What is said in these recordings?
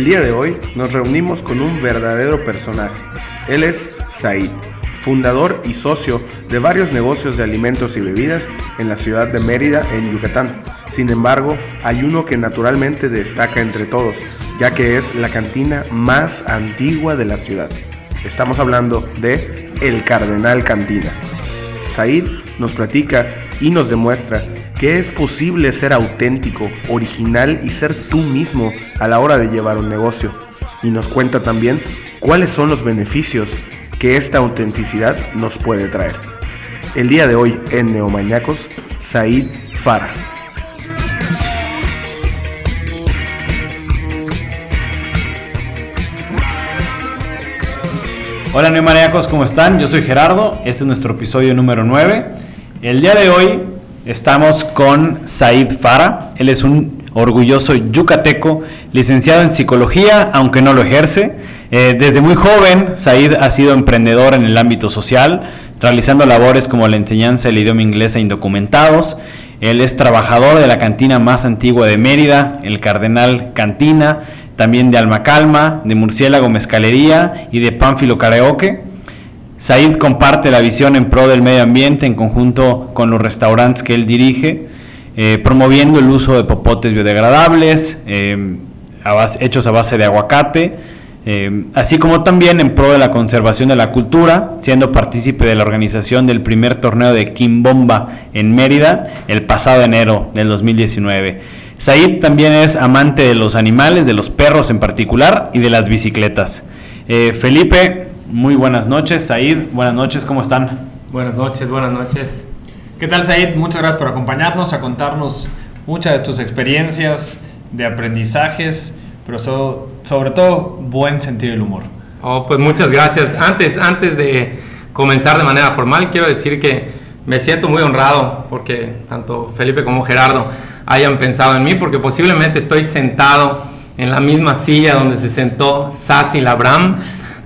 El día de hoy nos reunimos con un verdadero personaje. Él es Said, fundador y socio de varios negocios de alimentos y bebidas en la ciudad de Mérida, en Yucatán. Sin embargo, hay uno que naturalmente destaca entre todos, ya que es la cantina más antigua de la ciudad. Estamos hablando de El Cardenal Cantina. Said nos platica y nos demuestra que es posible ser auténtico, original y ser tú mismo a la hora de llevar un negocio. Y nos cuenta también cuáles son los beneficios que esta autenticidad nos puede traer. El día de hoy en Neomañacos, Said Farah. Hola Neomaníacos, ¿cómo están? Yo soy Gerardo, este es nuestro episodio número 9. El día de hoy estamos con Said Fara, él es un orgulloso yucateco, licenciado en psicología, aunque no lo ejerce. Eh, desde muy joven, Said ha sido emprendedor en el ámbito social, realizando labores como la enseñanza del idioma inglés a indocumentados. Él es trabajador de la cantina más antigua de Mérida, el Cardenal Cantina, también de Alma Calma, de Murciélago Mezcalería y de Pánfilo Karaoke. Said comparte la visión en pro del medio ambiente en conjunto con los restaurantes que él dirige, eh, promoviendo el uso de popotes biodegradables, eh, hechos a base de aguacate, eh, así como también en pro de la conservación de la cultura, siendo partícipe de la organización del primer torneo de Kimbomba en Mérida el pasado enero del 2019. Said también es amante de los animales, de los perros en particular y de las bicicletas. Felipe, muy buenas noches. Said, buenas noches, ¿cómo están? Buenas noches, buenas noches. ¿Qué tal, Said? Muchas gracias por acompañarnos, a contarnos muchas de tus experiencias, de aprendizajes, pero sobre todo buen sentido del humor. Oh, pues muchas gracias. Antes, antes de comenzar de manera formal, quiero decir que me siento muy honrado porque tanto Felipe como Gerardo hayan pensado en mí, porque posiblemente estoy sentado en la misma silla donde se sentó Sassi Labram,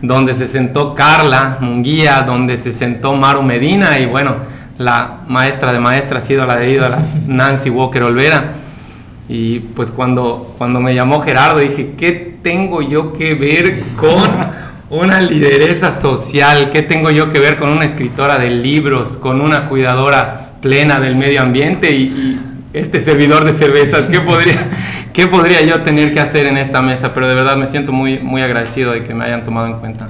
donde se sentó Carla Munguía, donde se sentó Maru Medina y bueno, la maestra de maestras ha sido la de ídolas Nancy Walker Olvera. Y pues cuando, cuando me llamó Gerardo dije, ¿qué tengo yo que ver con una lideresa social? ¿Qué tengo yo que ver con una escritora de libros, con una cuidadora plena del medio ambiente? y este servidor de cervezas, ¿qué podría, ¿qué podría yo tener que hacer en esta mesa? Pero de verdad me siento muy, muy agradecido de que me hayan tomado en cuenta.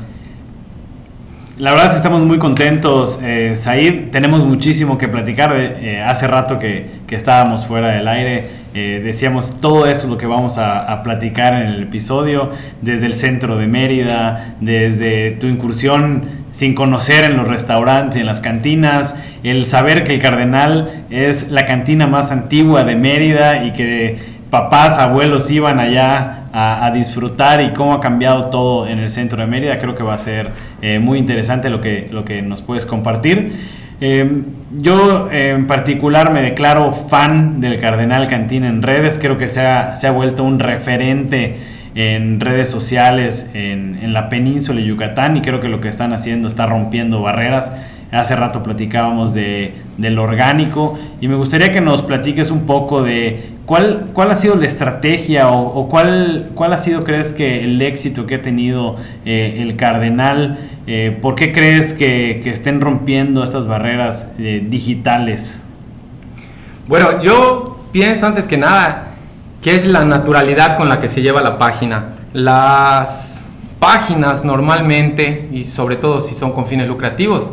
La verdad es que estamos muy contentos, eh, Said. Tenemos muchísimo que platicar. Eh, hace rato que, que, estábamos fuera del aire, eh, decíamos todo eso lo que vamos a, a, platicar en el episodio, desde el centro de Mérida, desde tu incursión sin conocer en los restaurantes y en las cantinas, el saber que el Cardenal es la cantina más antigua de Mérida y que papás, abuelos iban allá a, disfrutar y cómo ha cambiado todo en el centro de Mérida. Creo que va a ser eh, muy interesante lo que, lo que nos puedes compartir. Em, yo en particular me declaro fan del Cardenal Cantina en redes, creo que se ha, se ha vuelto un referente en redes sociales en, en, la península de Yucatán y creo que lo que están haciendo está rompiendo barreras. Hace rato platicábamos de, del orgánico y me gustaría que nos platiques un poco de cuál, cuál ha sido la estrategia o, cuál, cuál ha sido, crees que, el éxito que ha tenido eh, el Cardenal. Eh, ¿Por qué crees que, que, estén rompiendo estas barreras eh, digitales? Bueno, yo pienso antes que nada que es la naturalidad con la que se lleva la página. Las páginas normalmente, y sobre todo si son con fines lucrativos,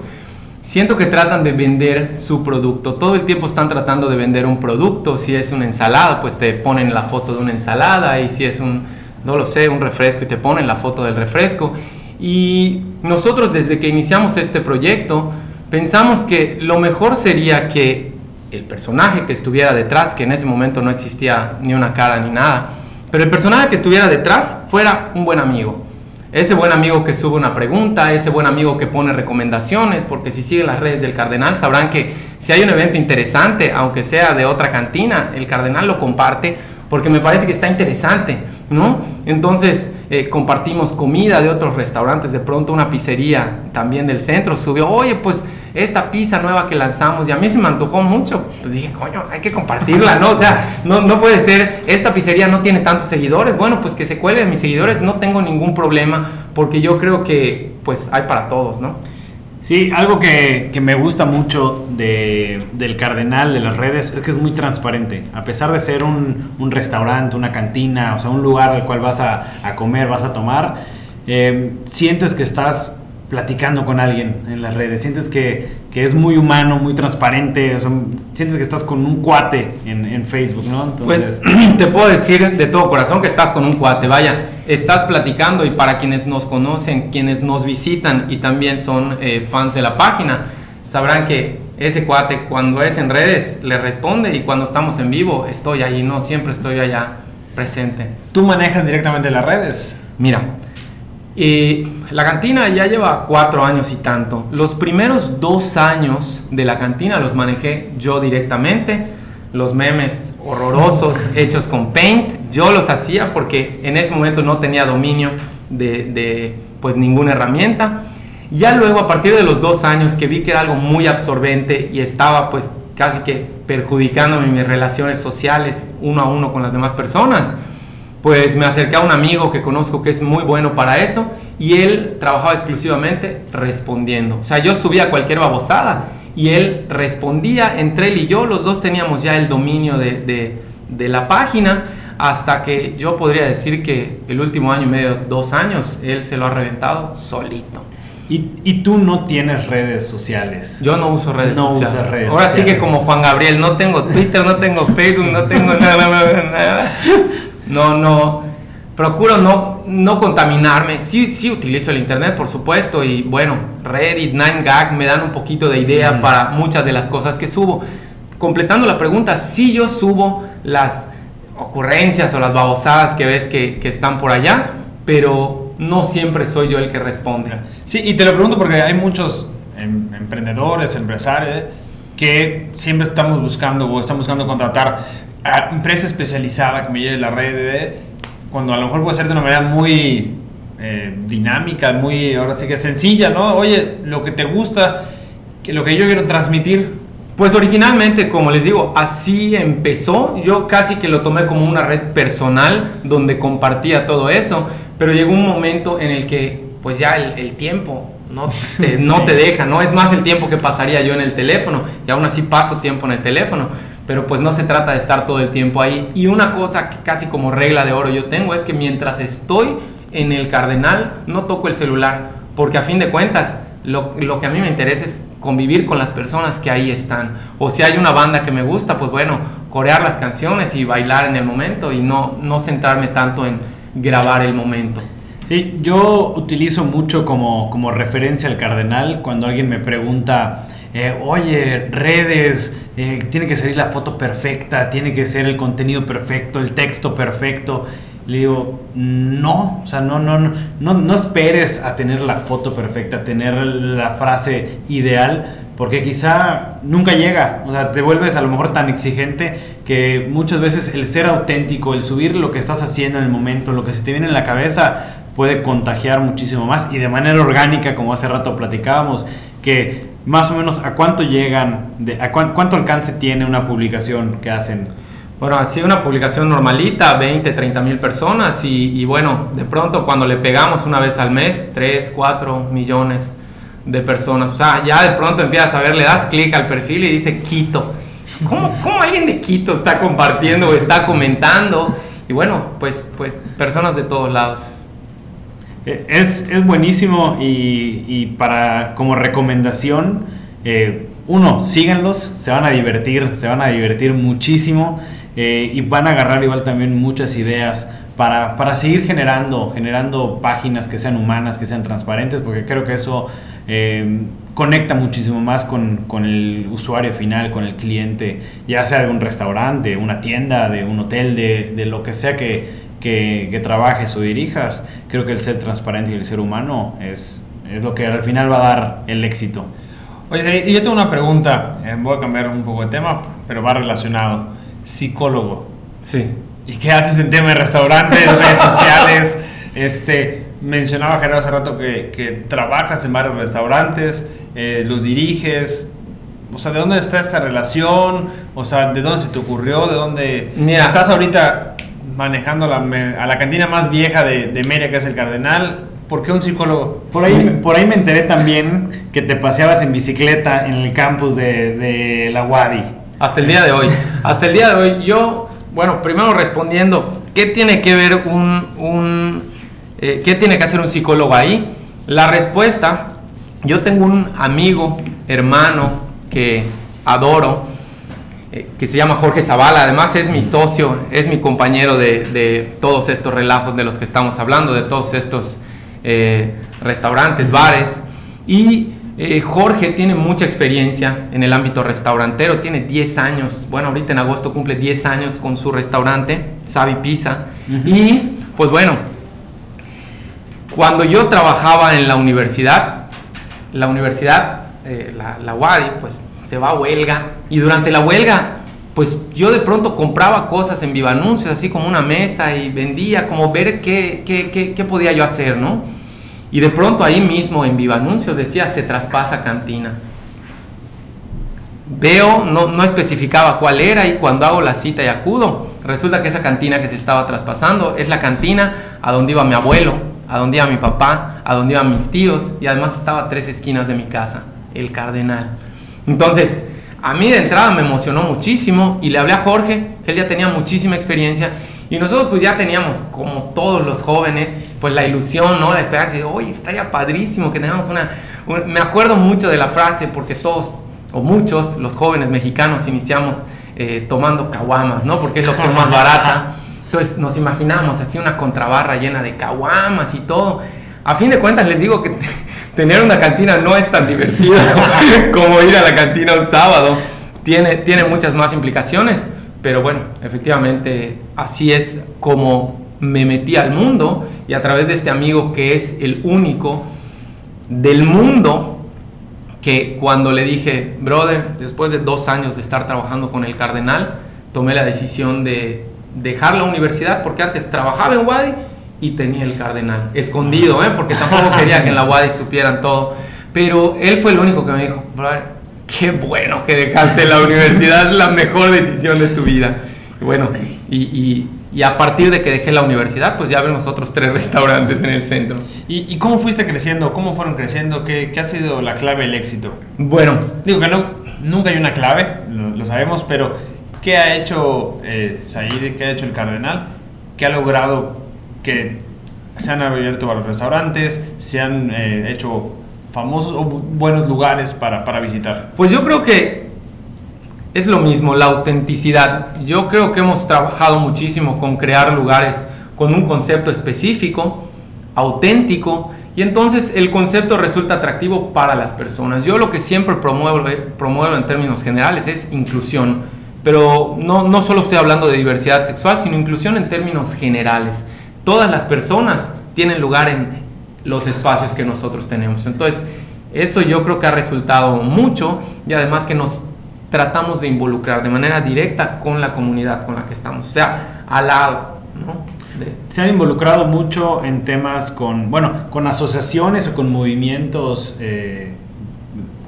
siento que tratan de vender su producto. Todo el tiempo están tratando de vender un producto. Si es una ensalada, pues te ponen la foto de una ensalada. Y si es un, no lo sé, un refresco y te ponen la foto del refresco. Y nosotros desde que iniciamos este proyecto pensamos que lo mejor sería que el personaje que estuviera detrás, que en ese momento no existía ni una cara ni nada, pero el personaje que estuviera detrás fuera un buen amigo ese buen amigo que sube una pregunta, ese buen amigo que pone recomendaciones, porque si siguen las redes del cardenal sabrán que si hay un evento interesante, aunque sea de otra cantina, el cardenal lo comparte porque me parece que está interesante, ¿no? Entonces eh, compartimos comida de otros restaurantes, de pronto una pizzería también del centro subió, oye, pues esta pizza nueva que lanzamos y a mí se me antojó mucho. Pues dije, coño, hay que compartirla, ¿no? O sea, no, no puede ser, esta pizzería no tiene tantos seguidores. Bueno, pues que se cuele de mis seguidores, no tengo ningún problema porque yo creo que pues hay para todos, ¿no? Sí, algo que, me gusta mucho de, del Cardenal, de las redes, es que es muy transparente. A pesar de ser un, un restaurante, una cantina, o sea, un lugar al cual vas a, a comer, vas a tomar, eh, sientes que estás platicando con alguien en las redes, sientes que, es muy humano, muy transparente, sientes que estás con un cuate en, Facebook, ¿no? Pues te puedo decir de todo corazón que estás con un cuate, vaya, estás platicando y para quienes nos conocen, quienes nos visitan y también son eh, fans de la página, sabrán que ese cuate cuando es en redes le responde y cuando estamos en vivo estoy ahí, no siempre estoy allá presente. ¿Tú manejas directamente las redes? Mira, y la cantina ya lleva cuatro años y tanto. Los primeros dos años de la cantina los manejé yo directamente. Los memes horrorosos hechos con Paint, yo los hacía porque en ese momento no tenía dominio de, de pues ninguna herramienta. Ya luego a partir de los dos años que vi que era algo muy absorbente y estaba pues casi que perjudicándome mis relaciones sociales uno a uno con las demás personas, pues me acerqué a un amigo que conozco que es muy bueno para eso y él trabajaba exclusivamente respondiendo. O sea, yo subía cualquier babosada y él respondía, entre él y yo, los dos teníamos ya el dominio de, de, la página hasta que yo podría decir que el último año y medio, dos años, él se lo ha reventado solito. Y, y, tú no tienes redes sociales. Yo no uso redes no sociales. Redes Ahora sí que como Juan Gabriel, no tengo Twitter, no tengo Facebook, no tengo nada, nada, nada. No, no. Procuro no, no contaminarme. Sí, sí utilizo el internet, por supuesto. Y bueno, Reddit, 9gag me dan un poquito de idea para muchas de las cosas que subo. Completando la pregunta, sí yo subo las ocurrencias o las babosadas que ves que, que están por allá, pero no siempre soy yo el que responde. Sí, y te lo pregunto porque hay muchos em, emprendedores, empresarios, que siempre estamos buscando o estamos buscando contratar empresa especializada que me lleve la red, cuando a lo mejor puede ser de una manera muy eh, dinámica, muy, ahora sí que sencilla, ¿no? Oye, lo que te gusta, que lo que yo quiero transmitir. Pues originalmente, como les digo, así empezó. Yo casi que lo tomé como una red personal donde compartía todo eso, pero llegó un momento en el que, pues ya el, tiempo no te, no te deja, no es más el tiempo que pasaría yo en el teléfono, y aún así paso tiempo en el teléfono pero pues no se trata de estar todo el tiempo ahí. Y una cosa que casi como regla de oro yo tengo es que mientras estoy en el cardenal no toco el celular, porque a fin de cuentas lo, lo, que a mí me interesa es convivir con las personas que ahí están. O si hay una banda que me gusta, pues bueno, corear las canciones y bailar en el momento y no, no centrarme tanto en grabar el momento. Sí, yo utilizo mucho como, como referencia al cardenal cuando alguien me pregunta eh, oye, redes, eh, tiene que salir la foto perfecta, tiene que ser el contenido perfecto, el texto perfecto. Le digo, no, o sea, no, no, no, no esperes a tener la foto perfecta, a tener la frase ideal, porque quizá nunca llega, o sea, te vuelves a lo mejor tan exigente que muchas veces el ser auténtico, el subir lo que estás haciendo en el momento, lo que se te viene en la cabeza, puede contagiar muchísimo más y de manera orgánica, como hace rato platicábamos, que más o menos a cuánto llegan, a cuánto alcance tiene una publicación que hacen. Bueno, así una publicación normalita, 20, 30 mil personas y, bueno, de pronto cuando le pegamos una vez al mes, 3, 4 millones de personas. O sea, ya de pronto empiezas a ver, le das clic al perfil y dice Quito. ¿Cómo, ¿Cómo, alguien de Quito está compartiendo o está comentando? Y bueno, pues, pues personas de todos lados. Eh, es, es buenísimo y, y, para como recomendación, eh, uno, síganlos, se van a divertir, se van a divertir muchísimo eh, y van a agarrar igual también muchas ideas para, para, seguir generando, generando páginas que sean humanas, que sean transparentes, porque creo que eso conecta muchísimo más con, con, el usuario final, con el cliente, ya sea de un restaurante, una tienda, de un hotel, de, de lo que sea que, que, trabajes o dirijas, creo que el ser transparente y el ser humano es, es lo que al final va a dar el éxito. Oye, y yo tengo una pregunta, eh, voy a cambiar un poco de tema, pero va relacionado. Psicólogo. Sí. ¿Y qué haces en tema de restaurantes, redes sociales? Este, mencionaba Gerardo hace rato que, que trabajas en varios restaurantes, eh, los diriges. O sea, ¿de dónde está esta relación? O sea, ¿de dónde se te ocurrió? ¿De dónde Mira. estás ahorita manejando la me- a la cantina más vieja de, de Mérida, que es el Cardenal? ¿Por qué un psicólogo? Por ahí, por ahí me enteré también que te paseabas en bicicleta en el campus de, de la Wadi. Hasta el día de hoy. Hasta el día de hoy. Yo, bueno, primero respondiendo, ¿qué tiene que ver un, un eh, qué tiene que hacer un psicólogo ahí? La respuesta, yo tengo un amigo, hermano que adoro, eh, que se llama Jorge Zavala, además es mi socio, es mi compañero de, de todos estos relajos de los que estamos hablando, de todos estos eh, restaurantes, bares. Y eh, Jorge tiene mucha experiencia en el ámbito restaurantero, tiene 10 años, bueno, ahorita en agosto cumple 10 años con su restaurante, Savi Pizza. Y pues bueno, cuando yo trabajaba en la universidad, la universidad, eh, la, la UADI, pues se va a huelga. Y durante la huelga, pues yo de pronto compraba cosas en Viva Anuncios, así como una mesa, y vendía, como ver qué, qué, qué, qué podía yo hacer, ¿no? Y de pronto ahí mismo en Viva Anuncios decía, se traspasa cantina. Veo, no, no especificaba cuál era y cuando hago la cita y acudo, resulta que esa cantina que se estaba traspasando es la cantina a donde iba mi abuelo, a donde iba mi papá, a donde iban mis tíos y además estaba tres esquinas de mi casa, el Cardenal. Entonces, a mí de entrada me emocionó muchísimo y le hablé a Jorge, que él ya tenía muchísima experiencia y nosotros pues ya teníamos, como todos los jóvenes, pues la ilusión, ¿no? La esperanza de, oye, estaría padrísimo que tengamos una, un-". Me acuerdo mucho de la frase porque todos, o muchos, los jóvenes mexicanos iniciamos eh, tomando caguamas, ¿no? Porque es la opción más barata. Entonces nos imaginamos así una contrabarra llena de caguamas y todo. A fin de cuentas les digo que tener una cantina no es tan divertido como ir a la cantina un sábado. Tiene, tiene muchas más implicaciones, pero bueno, efectivamente así es como me metí al mundo y a través de este amigo que es el único del mundo que cuando le dije, brother, después de dos años de estar trabajando con el cardenal, tomé la decisión de dejar la universidad porque antes trabajaba en Wadi y tenía el cardenal escondido, ¿eh? porque tampoco quería que en la Wadi supieran todo. Pero él fue el único que me dijo, qué bueno que dejaste la universidad, es la mejor decisión de tu vida. Y bueno, y, y- y a partir de que dejé la universidad, pues ya vemos otros tres restaurantes en el centro. ¿Y, y cómo fuiste creciendo? ¿Cómo fueron creciendo? ¿Qué, qué ha sido la clave del éxito? Bueno, Digo que no, nunca hay una clave, lo, lo sabemos, pero ¿qué ha hecho eh, Said? ¿Qué ha hecho el Cardenal? ¿Qué ha logrado que se han abierto varios restaurantes, se han eh, hecho famosos o bu- buenos lugares para, para visitar? Pues yo creo que es lo mismo, la autenticidad. Yo creo que hemos trabajado muchísimo con crear lugares con un concepto específico, auténtico, y entonces el concepto resulta atractivo para las personas. Yo lo que siempre promuevo, eh, promuevo en términos generales es inclusión, pero no, no solo estoy hablando de diversidad sexual, sino inclusión en términos generales. Todas las personas tienen lugar en los espacios que nosotros tenemos. Entonces, eso yo creo que ha resultado mucho y además que nos tratamos de involucrar de manera directa con la comunidad con la que estamos, o sea, al lado, ¿no? Se han involucrado mucho en temas con, bueno, con asociaciones o con movimientos eh,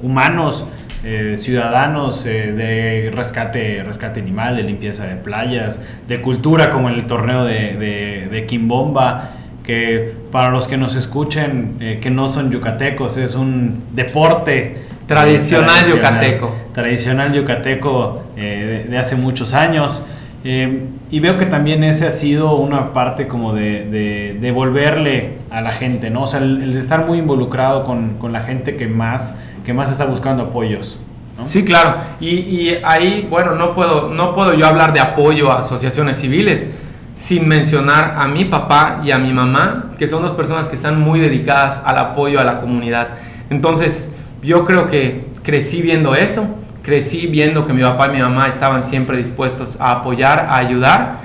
humanos, eh, ciudadanos eh, de rescate, rescate animal, de limpieza de playas, de cultura como el torneo de, de, de Quimbomba, que para los que nos escuchen eh, que no son yucatecos, es un deporte Tradicional yucateco. Tradicional yucateco de, de hace muchos años. Y veo que también ese ha sido una parte como de, de devolverle a la gente, ¿no? O sea, el, estar muy involucrado con, con, la gente que más, que más está buscando apoyos. ¿no? Sí, claro. Y, y, ahí, bueno, no puedo, no puedo yo hablar de apoyo a asociaciones civiles sin mencionar a mi papá y a mi mamá, que son dos personas que están muy dedicadas al apoyo a la comunidad. Entonces, yo creo que crecí viendo eso, crecí viendo que mi papá y mi mamá estaban siempre dispuestos a apoyar, a ayudar,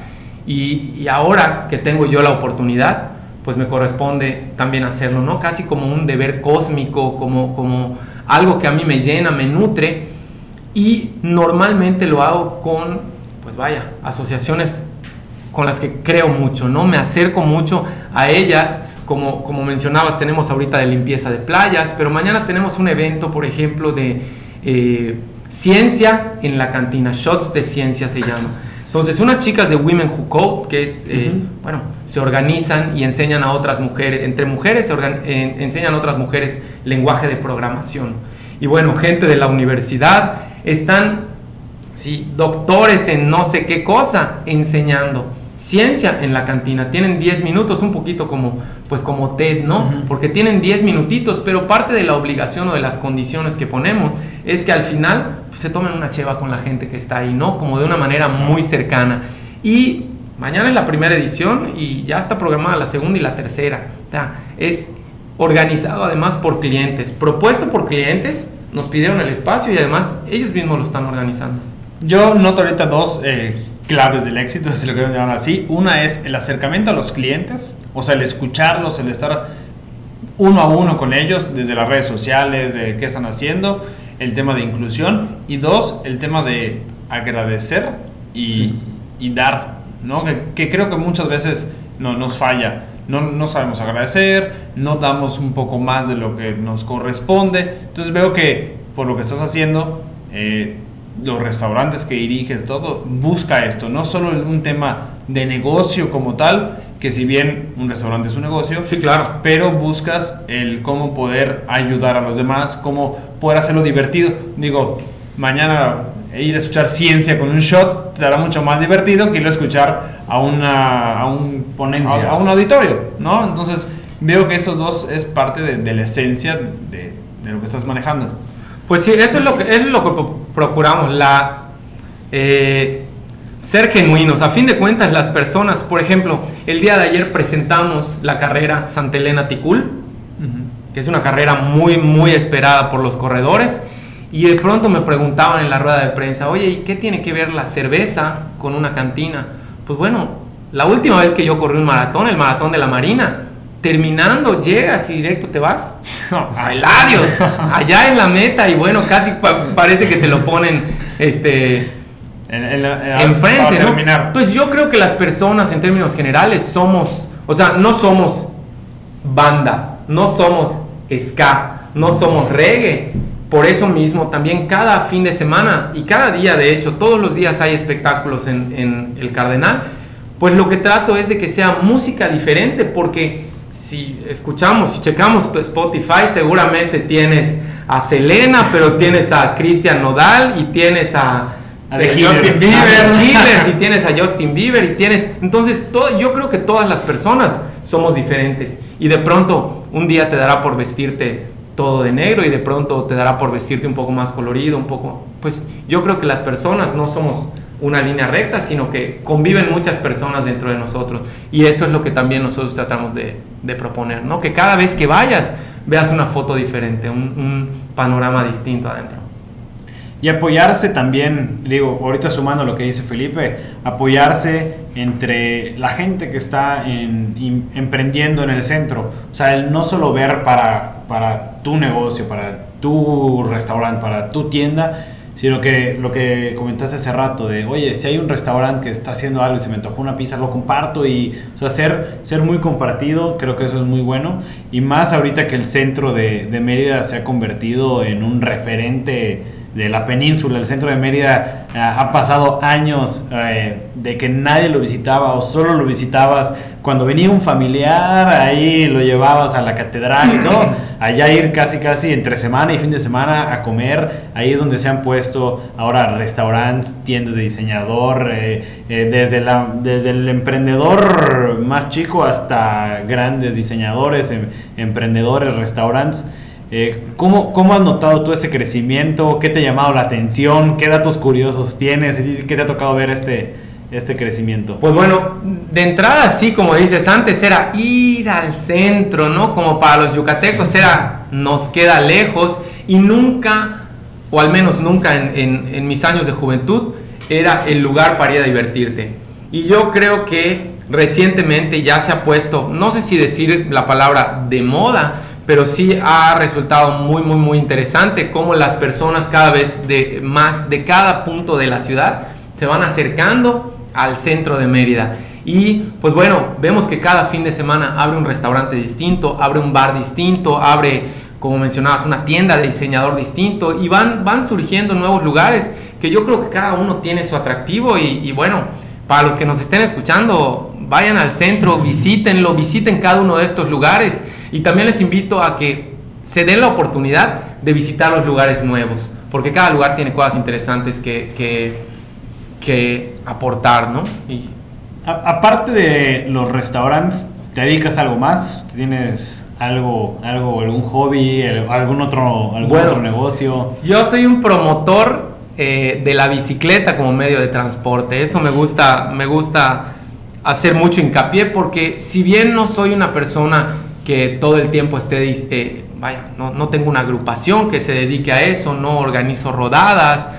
y, ahora que tengo yo la oportunidad, pues me corresponde también hacerlo, ¿no? Casi como un deber cósmico, como, como algo que a mí me llena, me nutre, y normalmente lo hago con, pues vaya, asociaciones con las que creo mucho, ¿no? Me acerco mucho a ellas como, como mencionabas, tenemos ahorita de limpieza de playas, pero mañana tenemos un evento, por ejemplo, de eh, ciencia en la cantina, Shots de Ciencia se llama. Entonces, unas chicas de Women Who Code, que es, eh, bueno, se organizan y enseñan a otras mujeres, entre mujeres se eh, enseñan a otras mujeres lenguaje de programación. Y bueno, gente de la universidad están, sí, doctores en no sé qué cosa, enseñando ciencia en la cantina. Tienen 10 minutos, un poquito como, pues como TED, ¿no? Porque tienen 10 minutitos, pero parte de la obligación o de las condiciones que ponemos es que al final pues, se tomen una cheva con la gente que está ahí, ¿no? Como de una manera muy cercana. Y mañana es la primera edición y ya está programada la segunda y la tercera. es organizado además por clientes, propuesto por clientes, nos pidieron el espacio y además ellos mismos lo están organizando. Yo noto ahorita dos eh, claves del éxito, si lo quiero llamar así. Una es el acercamiento a los clientes, o sea, el escucharlos, el estar uno a uno con ellos, desde las redes sociales, de qué están haciendo, el tema de inclusión. Y dos, el tema de agradecer y, dar, ¿no? Que, creo que muchas veces no, nos falla. No, no, sabemos agradecer, no damos un poco más de lo que nos corresponde. Entonces veo que por lo que estás haciendo, eh, los restaurantes que diriges, todo, busca esto, no solo un tema de negocio como tal, que si bien un restaurante es un negocio, sí, claro, pero buscas el cómo poder ayudar a los demás, cómo poder hacerlo divertido. Digo, mañana ir a escuchar ciencia con un shot te hará mucho más divertido que ir a escuchar a una a un ponencia, a, un auditorio, ¿no? Entonces veo que esos dos es parte de, la esencia de, de lo que estás manejando. Pues sí, eso es lo que, es lo que procuramos, la, eh, ser genuinos. A fin de cuentas, las personas, por ejemplo, el día de ayer presentamos la carrera Santa Elena Ticul, que es una carrera muy, muy esperada por los corredores. Y de pronto me preguntaban en la rueda de prensa, oye, ¿y qué tiene que ver la cerveza con una cantina? Pues bueno, la última vez que yo corrí un maratón, el maratón de la Marina, terminando llegas y directo te vas a Eladios, allá en la meta y bueno, casi parece que te lo ponen este en, enfrente, ¿no? Entonces yo creo que las personas en términos generales somos, o sea, no somos banda, no somos ska, no somos reggae. Por eso mismo, también cada fin de semana y cada día, de hecho, todos los días hay espectáculos en, en El Cardenal. Pues lo que trato es de que sea música diferente, porque si escuchamos, si checamos tu Spotify, seguramente tienes a Selena, pero tienes a Cristian Nodal y tienes a, Justin Bieber, y tienes a Justin Bieber y tienes, entonces todo, yo creo que todas las personas somos diferentes. Y de pronto un día te dará por vestirte todo de negro y de pronto te dará por vestirte un poco más colorido, un poco, pues yo creo que las personas no somos una línea recta, sino que conviven muchas personas dentro de nosotros. Y eso es lo que también nosotros tratamos de, proponer, ¿no? Que cada vez que vayas veas una foto diferente, un, panorama distinto adentro. Y apoyarse también, digo, ahorita sumando lo que dice Felipe, apoyarse entre la gente que está emprendiendo en el centro. O sea, el no solo ver para, para tu negocio, para tu restaurante, para tu tienda, sino que lo que comentaste hace rato de, oye, si hay un restaurante que está haciendo algo y se me antojó una pizza, lo comparto y, o sea, ser, ser muy compartido, creo que eso es muy bueno. Y más ahorita que el centro de, de Mérida se ha convertido en un referente de la península, el centro de Mérida, eh, ha pasado años eh, de que nadie lo visitaba o solo lo visitabas. Cuando venía un familiar, ahí lo llevabas a la catedral y todo, allá ir casi casi entre semana y fin de semana a comer, ahí es donde se han puesto ahora restaurantes, tiendas de diseñador, eh, desde, la, desde el emprendedor más chico hasta grandes diseñadores, em, emprendedores, restaurantes. Eh, ¿cómo, ¿Cómo has notado tú ese crecimiento? ¿Qué te ha llamado la atención? ¿Qué datos curiosos tienes? ¿Qué te ha tocado ver este, este crecimiento? Pues bueno, de entrada sí, como dices, antes era ir al centro, ¿no? Como para los yucatecos era, nos queda lejos y nunca, o al menos nunca en, en mis años de juventud, era el lugar para ir a divertirte. Y yo creo que recientemente ya se ha puesto, no sé si decir la palabra de moda, pero sí ha resultado muy, muy, muy interesante cómo las personas cada vez de más de cada punto de la ciudad se van acercando al centro de Mérida. Y pues bueno, vemos que cada fin de semana abre un restaurante distinto, abre un bar distinto, abre, como mencionabas, una tienda de diseñador distinto y van, van surgiendo nuevos lugares que yo creo que cada uno tiene su atractivo. Y, y bueno, para los que nos estén escuchando, vayan al centro, visítenlo, visiten cada uno de estos lugares. Y también les invito a que se den la oportunidad de visitar los lugares nuevos, porque cada lugar tiene cosas interesantes que, que, que aportar, ¿no? Y A- aparte de los restaurantes, ¿te dedicas a algo más? ¿Tienes algo, algo algún hobby, algún otro, algún Bueno, otro negocio? Yo soy un promotor eh, de la bicicleta como medio de transporte. Eso me gusta, me gusta hacer mucho hincapié porque si bien no soy una persona que todo el tiempo esté, eh, vaya, no, no tengo una agrupación que se dedique a eso, no organizo rodadas,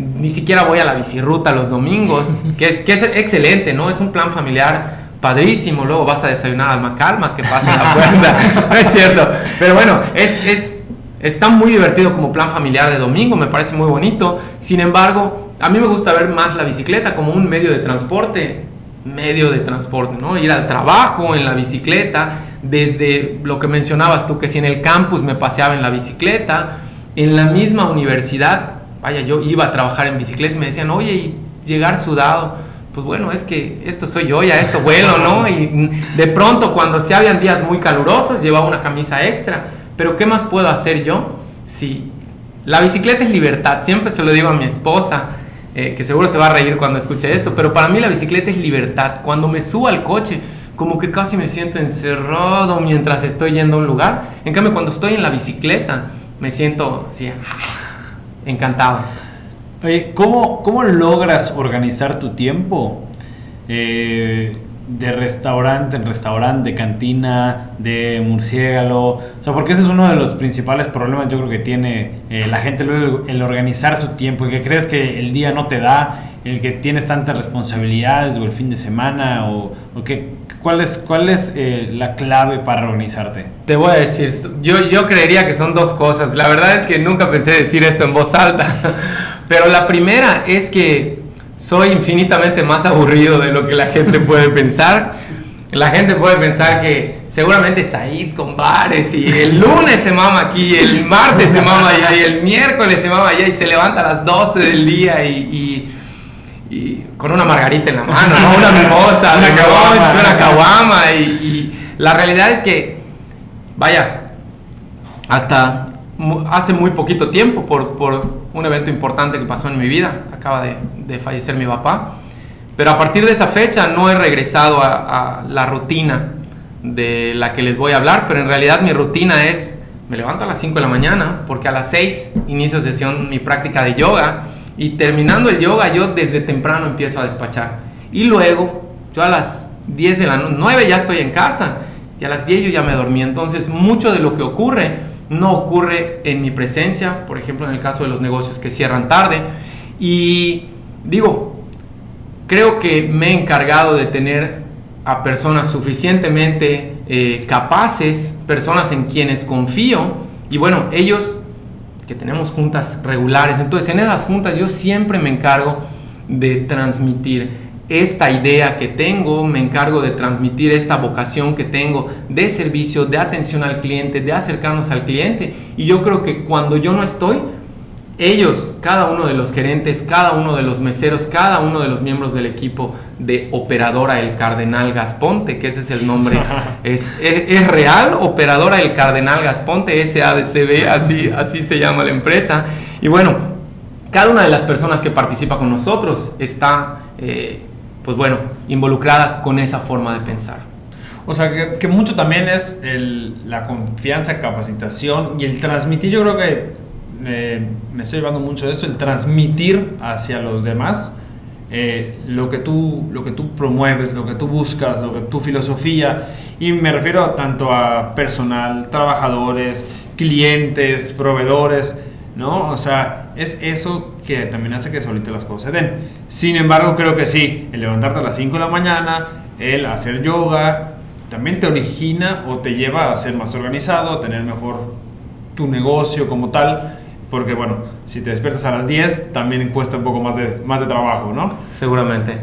ni siquiera voy a la bicirruta los domingos, que es, que es excelente, ¿no? Es un plan familiar padrísimo, luego vas a desayunar alma calma, que pasa en la puerta, no es cierto, pero bueno, es, es, está muy divertido como plan familiar de domingo, me parece muy bonito, sin embargo, a mí me gusta ver más la bicicleta como un medio de transporte, medio de transporte, ¿no? Ir al trabajo en la bicicleta, desde lo que mencionabas tú, que si en el campus me paseaba en la bicicleta, en la misma universidad, vaya, yo iba a trabajar en bicicleta y me decían, oye, y llegar sudado, pues bueno, es que esto soy yo, ya esto vuelo, ¿no? Y de pronto cuando sí habían días muy calurosos, llevaba una camisa extra, pero ¿qué más puedo hacer yo? Si la bicicleta es libertad, siempre se lo digo a mi esposa, eh, que seguro se va a reír cuando escuche esto, pero para mí la bicicleta es libertad. Cuando me subo al coche, como que casi me siento encerrado mientras estoy yendo a un lugar. En cambio, cuando estoy en la bicicleta, me siento así, encantado. ¿cómo, ¿cómo logras organizar tu tiempo? Eh, de restaurante en restaurante, de cantina, de murciélago. O sea, porque ese es uno de los principales problemas yo creo que tiene eh, la gente, el organizar su tiempo, el que crees que el día no te da, el que tienes tantas responsabilidades o el fin de semana, o, o que, ¿cuál es, cuál es eh, la clave para organizarte? Te voy a decir, yo, yo creería que son dos cosas. La verdad es que nunca pensé decir esto en voz alta. Pero la primera es que soy infinitamente más aburrido de lo que la gente puede pensar. La gente puede pensar que seguramente Said con bares y el lunes se mama aquí, el martes se mama allá y el miércoles se mama allá y se levanta a las 12 del día y, y, y con una margarita en la mano, ¿no? una mimosa, Una caguama. una caguama y, y la realidad es que, vaya, hasta hace muy poquito tiempo por, por un evento importante que pasó en mi vida. Acaba de, de fallecer mi papá. Pero a partir de esa fecha no he regresado a, a la rutina de la que les voy a hablar, pero en realidad mi rutina es, me levanto a las 5 de la mañana, porque a las 6 inicio sesión mi práctica de yoga, y terminando el yoga yo desde temprano empiezo a despachar. Y luego, yo a las 10 de la no- 9 ya estoy en casa, y a las 10 yo ya me dormí. Entonces, mucho de lo que ocurre no ocurre en mi presencia, por ejemplo, en el caso de los negocios que cierran tarde. Y digo, creo que me he encargado de tener a personas suficientemente eh, capaces, personas en quienes confío, y bueno, ellos que tenemos juntas regulares, entonces en esas juntas yo siempre me encargo de transmitir esta idea que tengo, me encargo de transmitir esta vocación que tengo de servicio, de atención al cliente, de acercarnos al cliente, y yo creo que cuando yo no estoy, ellos, cada uno de los gerentes, cada uno de los meseros, cada uno de los miembros del equipo de Operadora El Cardenal Gasponte, que ese es el nombre, es, es, es real, Operadora El Cardenal Gasponte, SADCB, así, así se llama la empresa. Y bueno, cada una de las personas que participa con nosotros está, eh, pues bueno, involucrada con esa forma de pensar. O sea, que, que mucho también es el- la confianza, capacitación y el transmitir. Yo creo que me estoy llevando mucho de esto, el transmitir hacia los demás eh, lo, que tú, lo que tú promueves, lo que tú buscas, lo que tu filosofía. Y me refiero tanto a personal, trabajadores, clientes, proveedores. ¿no? O sea, es eso que también hace que solito las cosas se den. Sin embargo, creo que sí, el levantarte a las 5 de la mañana, el hacer yoga, también te origina o te lleva a ser más organizado, a tener mejor tu negocio como tal, porque bueno, si te despiertas a las 10, también cuesta un poco más de, más de trabajo, ¿no? Seguramente.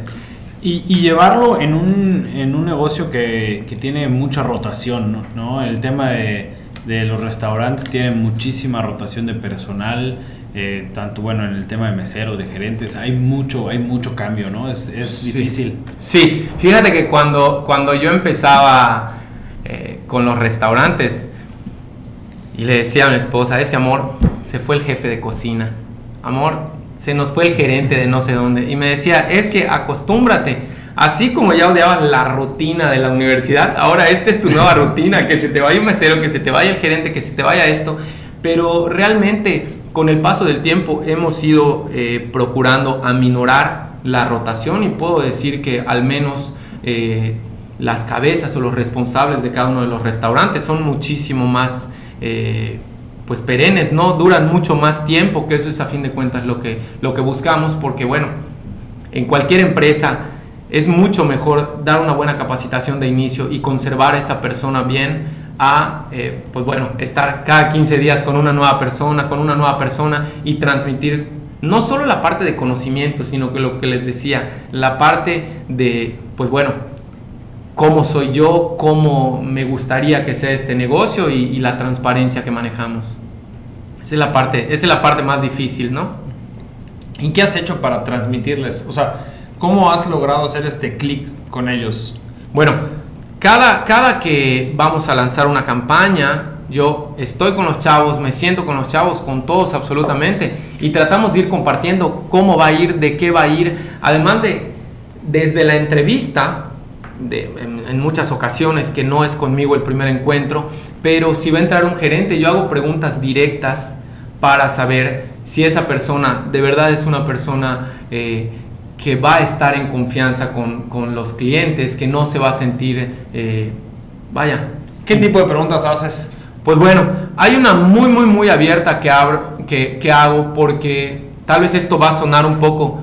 Y, y llevarlo en un, en un negocio que, que tiene mucha rotación, ¿no? ¿no? El tema de, de los restaurantes tiene muchísima rotación de personal, eh, tanto bueno en el tema de meseros, de gerentes, hay mucho, hay mucho cambio, ¿no? Es, es Sí. difícil. Sí, fíjate que cuando, cuando yo empezaba eh, con los restaurantes y le decía a mi esposa, es que amor, se fue el jefe de cocina, amor, se nos fue el gerente de no sé dónde. Y me decía, es que acostúmbrate. Así como ya odiabas la rutina de la universidad, ahora esta es tu nueva rutina, que se te vaya un mesero, que se te vaya el gerente, que se te vaya esto. Pero realmente con el paso del tiempo hemos ido eh, procurando aminorar la rotación y puedo decir que al menos eh, las cabezas o los responsables de cada uno de los restaurantes son muchísimo más eh, pues perennes, ¿no? Duran mucho más tiempo, que eso es a fin de cuentas lo que, lo que buscamos, porque bueno, en cualquier empresa es mucho mejor dar una buena capacitación de inicio y conservar a esa persona bien a, eh, pues bueno, estar cada 15 días con una nueva persona, con una nueva persona y transmitir no solo la parte de conocimiento, sino que lo que les decía, la parte de, pues bueno, cómo soy yo, cómo me gustaría que sea este negocio y, y la transparencia que manejamos. Esa es la parte, esa es la parte más difícil, ¿no? ¿Y qué has hecho para transmitirles? O sea, ¿cómo has logrado hacer este clic con ellos? Bueno, cada, cada que vamos a lanzar una campaña, yo estoy con los chavos, me siento con los chavos, con todos absolutamente, y tratamos de ir compartiendo cómo va a ir, de qué va a ir, además de desde la entrevista, de, en, en muchas ocasiones que no es conmigo el primer encuentro, pero si va a entrar un gerente, yo hago preguntas directas para saber si esa persona de verdad es una persona eh, que va a estar en confianza con, con, los clientes, que no se va a sentir, eh, vaya. ¿Qué tipo de preguntas haces? Pues bueno, hay una muy, muy, muy abierta que, abro, que, que hago porque tal vez esto va a sonar un poco,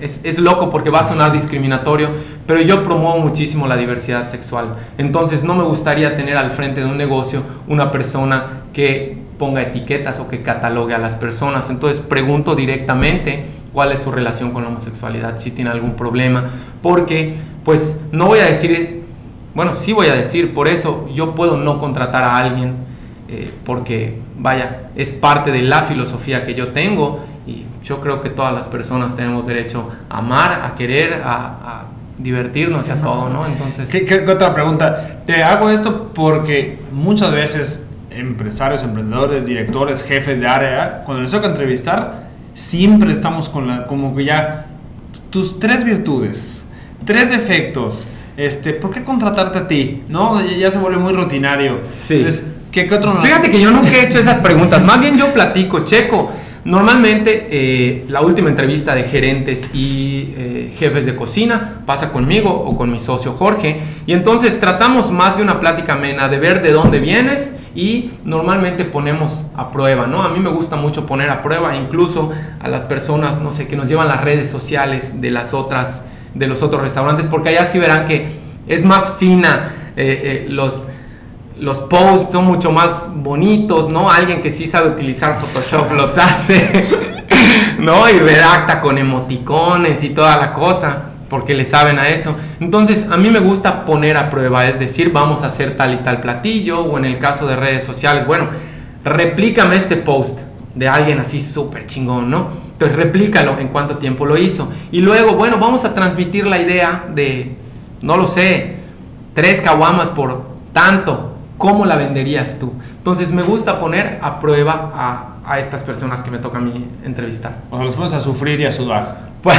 es, es, loco porque va a sonar discriminatorio, pero yo promuevo muchísimo la diversidad sexual. Entonces no me gustaría tener al frente de un negocio una persona que ponga etiquetas o que catalogue a las personas. Entonces pregunto directamente cuál es su relación con la homosexualidad, si tiene algún problema, porque pues no voy a decir, bueno, sí voy a decir, por eso yo puedo no contratar a alguien, eh, porque vaya, es parte de la filosofía que yo tengo y yo creo que todas las personas tenemos derecho a amar, a querer, a, a divertirnos y a todo, ¿no? Entonces... ¿Qué, ¿Qué, otra pregunta? Te hago esto porque muchas veces empresarios, emprendedores, directores, jefes de área, cuando les toca entrevistar, siempre estamos con la, como que ya, tus tres virtudes, tres defectos, este, ¿por qué contratarte a ti? ¿No? Ya se vuelve muy rutinario. Sí. Entonces, ¿qué, qué otro Fíjate que yo nunca he hecho esas preguntas, más bien yo platico, checo. Normalmente eh, la última entrevista de gerentes y eh, jefes de cocina pasa conmigo o con mi socio Jorge y entonces tratamos más de una plática amena, de ver de dónde vienes y normalmente ponemos a prueba, ¿no? A mí me gusta mucho poner a prueba incluso a las personas, no sé, que nos llevan las redes sociales de las otras, de los otros restaurantes porque allá sí verán que es más fina eh, los los posts son mucho más bonitos, ¿no? Alguien que sí sabe utilizar Photoshop los hace, ¿no? Y redacta con emoticones y toda la cosa, porque le saben a eso. Entonces, a mí me gusta poner a prueba, es decir, vamos a hacer tal y tal platillo, o en el caso de redes sociales, bueno, replícame este post de alguien así súper chingón, ¿no? Entonces, replícalo en cuánto tiempo lo hizo. Y luego, bueno, vamos a transmitir la idea de, no lo sé, tres caguamas por tanto ¿cómo la venderías tú? Entonces me gusta poner a prueba a, a estas personas que me toca a mí entrevistar. O sea, los pones a sufrir y a sudar. Pues,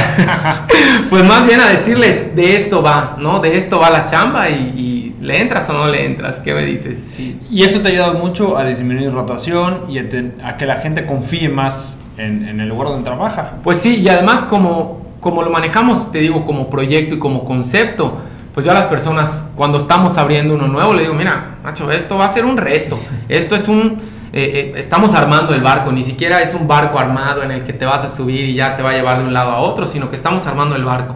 pues, más bien a decirles, de esto va, ¿no? De esto va la chamba y, y ¿le entras o no le entras? ¿Qué me dices? Y, y eso te ha ayudado mucho a disminuir rotación y a, te, a que la gente confíe más en, en, el lugar donde trabaja. Pues sí, y además como, como lo manejamos, te digo, como proyecto y como concepto, pues yo a las personas, cuando estamos abriendo uno nuevo, le digo, mira, macho, esto va a ser un reto. Esto es un... Eh, eh, estamos armando el barco, ni siquiera es un barco armado en el que te vas a subir y ya te va a llevar de un lado a otro, sino que estamos armando el barco.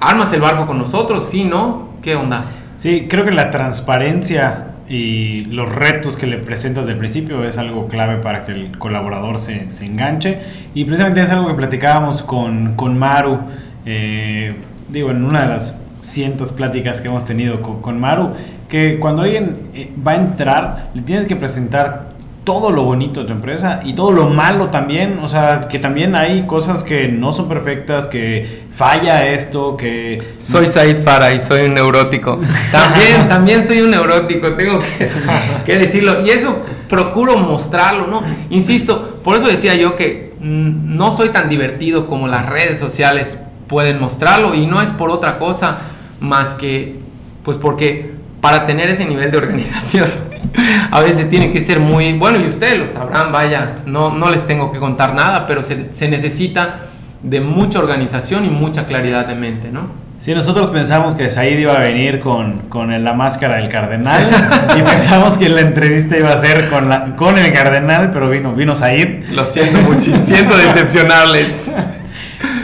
¿Armas el barco con nosotros? Sí, ¿no? ¿Qué onda? Sí, creo que la transparencia y los retos que le presentas del principio es algo clave para que el colaborador se, se enganche. Y precisamente es algo que platicábamos con, con Maru. Eh, digo, en una de las cientos pláticas que hemos tenido con, con Maru, que cuando alguien eh, va a entrar, le tienes que presentar todo lo bonito de tu empresa y todo lo malo también. O sea, que también hay cosas que no son perfectas, que falla esto, que... Soy Said Farah y soy un neurótico. También, también soy un neurótico, tengo que, que, decirlo. Y eso procuro mostrarlo, ¿no? Insisto, por eso decía yo que mm, no soy tan divertido como las redes sociales pueden mostrarlo y no es por otra cosa más que, pues porque para tener ese nivel de organización a veces tiene que ser muy, bueno, y ustedes lo sabrán, vaya, no, no les tengo que contar nada, pero se, se necesita de mucha organización y mucha claridad de mente, ¿no? Sí, nosotros pensamos que Said iba a venir con, con la máscara del cardenal y pensamos que la entrevista iba a ser con, la, con el cardenal, pero vino, vino Said. Lo siento mucho, siento decepcionarles.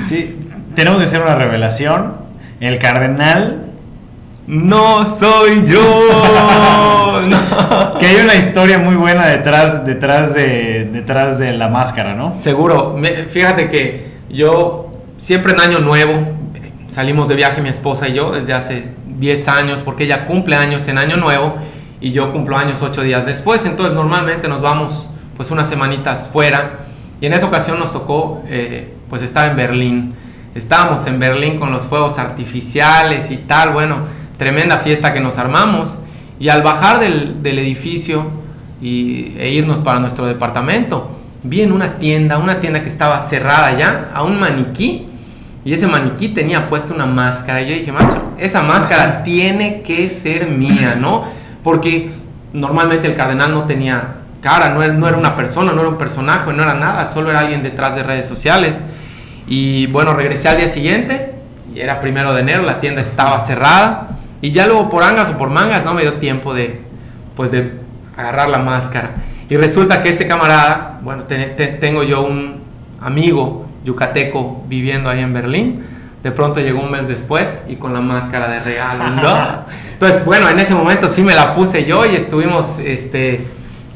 Sí, tenemos que hacer una revelación. El cardenal no soy yo. no. Que hay una historia muy buena detrás, detrás, de, detrás de la máscara, ¿no? Seguro. Fíjate que yo siempre en Año Nuevo salimos de viaje mi esposa y yo desde hace 10 años porque ella cumple años en Año Nuevo y yo cumplo años 8 días después. Entonces normalmente nos vamos pues unas semanitas fuera y en esa ocasión nos tocó eh, pues estar en Berlín. Estábamos en Berlín con los fuegos artificiales y tal. Bueno tremenda fiesta que nos armamos. Y al bajar del, edificio y, e irnos para nuestro departamento, vi en una tienda, una tienda que estaba cerrada ya, a un maniquí. Y ese maniquí tenía puesta una máscara. Y yo dije, macho, esa máscara tiene que ser mía, ¿no? Porque normalmente el cardenal no tenía cara, no era, no era una persona, no era un personaje, no era nada, solo era alguien detrás de redes sociales. Y bueno, regresé al día siguiente, y era primero de enero, la tienda estaba cerrada. Y ya luego por angas o por mangas no me dio tiempo de, pues de agarrar la máscara. Y resulta que este camarada, bueno, tengo yo un amigo yucateco viviendo ahí en Berlín. De pronto llegó un mes después y con la máscara de regalo, ¿no? Entonces, bueno, en ese momento sí me la puse yo y estuvimos este,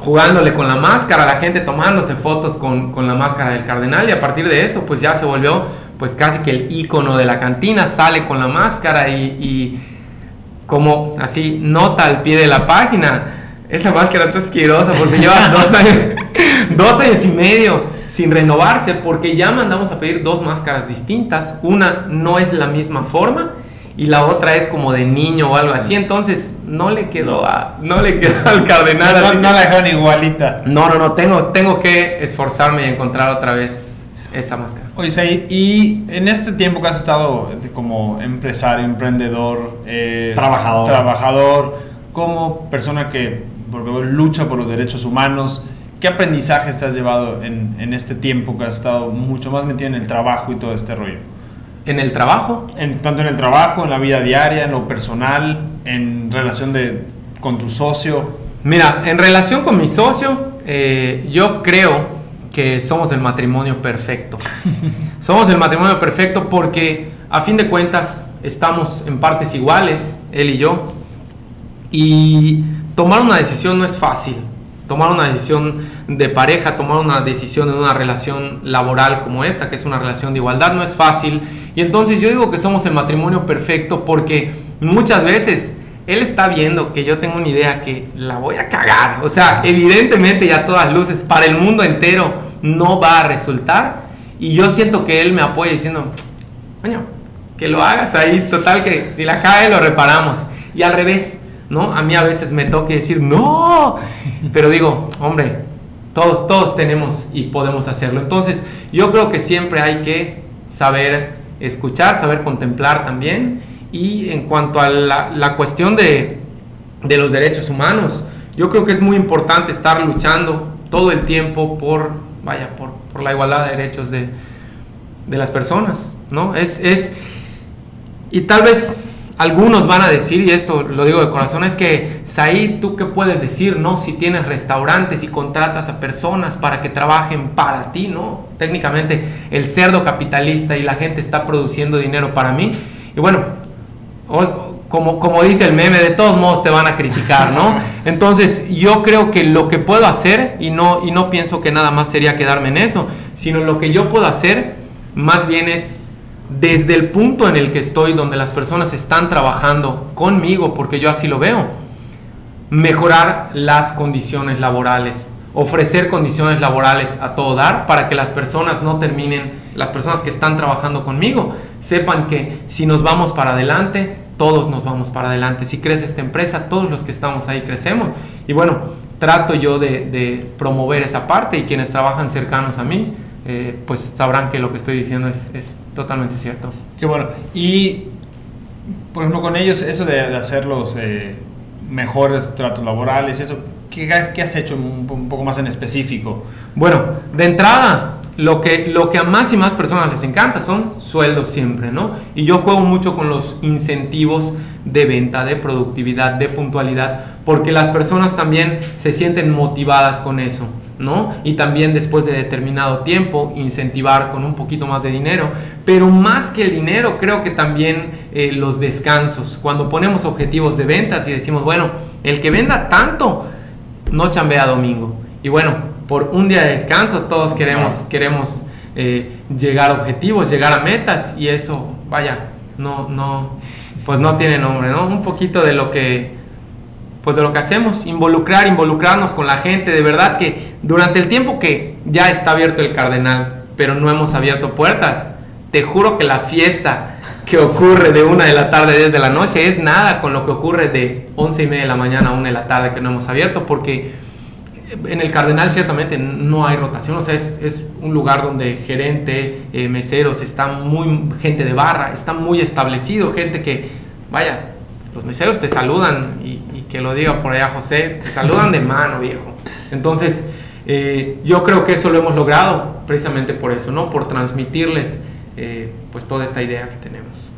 jugándole con la máscara, la gente tomándose fotos con, con, la máscara del cardenal y a partir de eso pues ya se volvió pues casi que el icono de la cantina, sale con la máscara y como así nota al pie de la página. Esa máscara está asquerosa porque lleva dos años, dos años y medio sin renovarse porque ya mandamos a pedir dos máscaras distintas. Una no es la misma forma y la otra es como de niño o algo así. Entonces no le quedó a, no le quedó al cardenal. No, la dejaron igualita. No, no, no, tengo, tengo que esforzarme y encontrar otra vez esa máscara. Oye, Said, y en este tiempo que has estado como empresario, emprendedor, eh, trabajador. trabajador, como persona que lucha por los derechos humanos, ¿qué aprendizaje te has llevado en, en, este tiempo que has estado mucho más metido en el trabajo y todo este rollo? ¿En el trabajo? En, tanto en el trabajo, en la vida diaria, en lo personal, en relación de, con tu socio. Mira, en relación con mi socio, eh, yo creo que somos el matrimonio perfecto. somos el matrimonio perfecto porque a fin de cuentas estamos en partes iguales, él y yo. Y tomar una decisión no es fácil. Tomar una decisión de pareja, tomar una decisión en una relación laboral como esta, que es una relación de igualdad, no es fácil. Y entonces yo digo que somos el matrimonio perfecto porque muchas veces él está viendo que yo tengo una idea que la voy a cagar. O sea, evidentemente ya todas luces para el mundo entero no va a resultar. Y yo siento que él me apoya diciendo, coño, que lo hagas ahí, total que si la cae lo reparamos. Y al revés, ¿no? A mí a veces me toca decir, no, pero digo, hombre, todos, todos tenemos y podemos hacerlo. Entonces, yo creo que siempre hay que saber escuchar, saber contemplar también y en cuanto a la, cuestión de, los derechos humanos, yo creo que es muy importante estar luchando todo el tiempo por, vaya, por, la igualdad de derechos de, las personas, ¿no? Es, es, y tal vez algunos van a decir, y esto lo digo de corazón, es que, Said, ¿tú qué puedes decir, no? Si tienes restaurantes y contratas a personas para que trabajen para ti, ¿no? Técnicamente, el cerdo capitalista y la gente está produciendo dinero para mí. Y bueno, como, como dice el meme, de todos modos te van a criticar, ¿no? Entonces yo creo que lo que puedo hacer, y no, y no pienso que nada más sería quedarme en eso, sino lo que yo puedo hacer más bien es desde el punto en el que estoy, donde las personas están trabajando conmigo, porque yo así lo veo, mejorar las condiciones laborales, ofrecer condiciones laborales a todo dar para que las personas no terminen, las personas que están trabajando conmigo, sepan que si nos vamos para adelante, todos nos vamos para adelante. Si crece esta empresa, todos los que estamos ahí crecemos. Y bueno, trato yo de, promover esa parte y quienes trabajan cercanos a mí, eh, pues sabrán que lo que estoy diciendo es, totalmente cierto. Qué bueno. Y, por ejemplo, con ellos, eso de, hacer los eh, mejores tratos laborales, eso, ¿qué, has hecho un, un poco más en específico? Bueno, de entrada, lo que, lo que a más y más personas les encanta son sueldos siempre, ¿no? Y yo juego mucho con los incentivos de venta, de productividad, de puntualidad, porque las personas también se sienten motivadas con eso, ¿no? Y también después de determinado tiempo, incentivar con un poquito más de dinero, pero más que el dinero, creo que también eh, los descansos. Cuando ponemos objetivos de ventas y decimos, bueno, el que venda tanto, no chambea domingo. Y bueno, por un día de descanso, todos queremos, queremos eh, llegar a objetivos, llegar a metas y eso, vaya, no, no, pues no tiene nombre, ¿no? Un poquito de lo que, pues de lo que hacemos, involucrar, involucrarnos con la gente, de verdad que durante el tiempo que ya está abierto el cardenal, pero no hemos abierto puertas, te juro que la fiesta que ocurre de una de la tarde a 10 de la noche es nada con lo que ocurre de 11 y media de la mañana a una de la tarde que no hemos abierto, porque en el Cardenal ciertamente no hay rotación, o sea, es, un lugar donde gerente, eh, meseros, está muy, gente de barra, está muy establecido, gente que, vaya, los meseros te saludan, y, que lo diga por allá José, te saludan de mano, viejo. Entonces, eh, yo creo que eso lo hemos logrado precisamente por eso, ¿no? Por transmitirles eh, pues toda esta idea que tenemos.